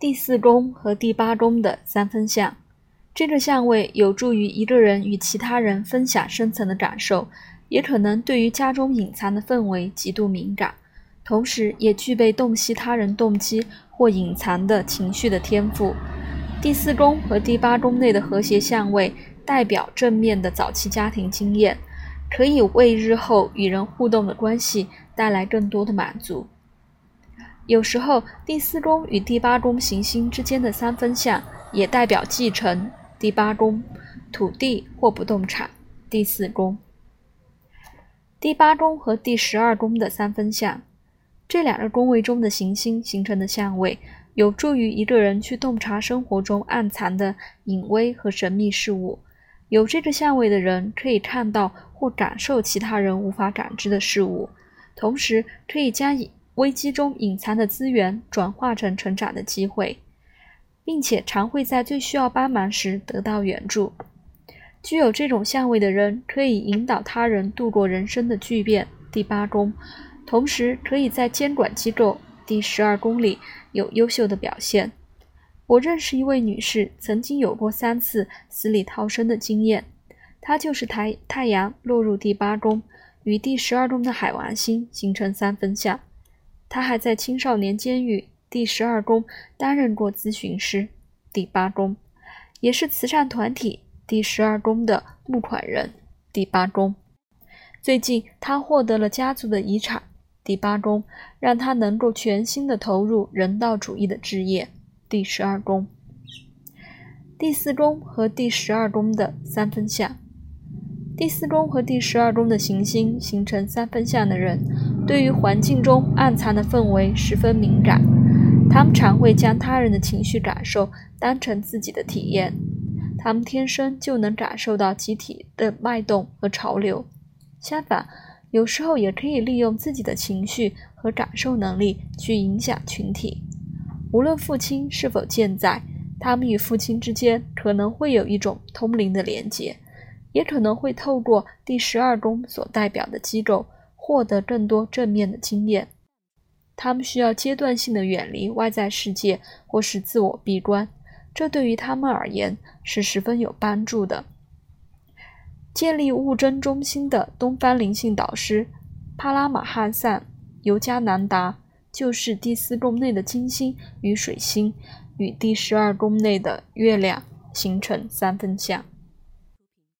第四宫和第八宫的三分相，这个相位有助于一个人与其他人分享深层的感受，也可能对于家中隐藏的氛围极度敏感，同时也具备洞悉他人动机或隐藏的情绪的天赋。第四宫和第八宫内的和谐相位代表正面的早期家庭经验，可以为日后与人互动的关系带来更多的满足。有时候，第四宫与第八宫行星之间的三分相也代表继承。第八宫，土地或不动产。第四宫，第八宫和第十二宫的三分相，这两个宫位中的行星形成的相位，有助于一个人去洞察生活中暗藏的隐微和神秘事物。有这个相位的人，可以看到或感受其他人无法感知的事物，同时可以将以。危机中隐藏的资源转化成成长的机会，并且常会在最需要帮忙时得到援助。具有这种相位的人，可以引导他人度过人生的巨变。第八宫，同时可以在监管机构第十二宫里有优秀的表现。我认识一位女士，曾经有过三次死里逃生的经验。她就是太太阳落入第八宫，与第十二宫的海王星形成三分相。他还在青少年监狱第十二宫担任过咨询师，第八宫也是慈善团体第十二宫的募款人，第八宫。最近他获得了家族的遗产，第八宫让他能够全心的投入人道主义的事业，第十二宫。第四宫和第十二宫的三分相。第四宫和第十二宫的行星形成三分相的人，对于环境中暗藏的氛围十分敏感。他们常会将他人的情绪感受当成自己的体验。他们天生就能感受到集体的脉动和潮流。相反，有时候也可以利用自己的情绪和感受能力去影响群体。无论父亲是否健在，他们与父亲之间可能会有一种通灵的连结。也可能会透过第十二宫所代表的机构获得更多正面的经验。他们需要阶段性的远离外在世界或是自我闭关，这对于他们而言是十分有帮助的。建立物真中心的东方灵性导师帕拉马汉萨尤加南达，就是第四宫内的金星与水星与第十二宫内的月亮形成三分相。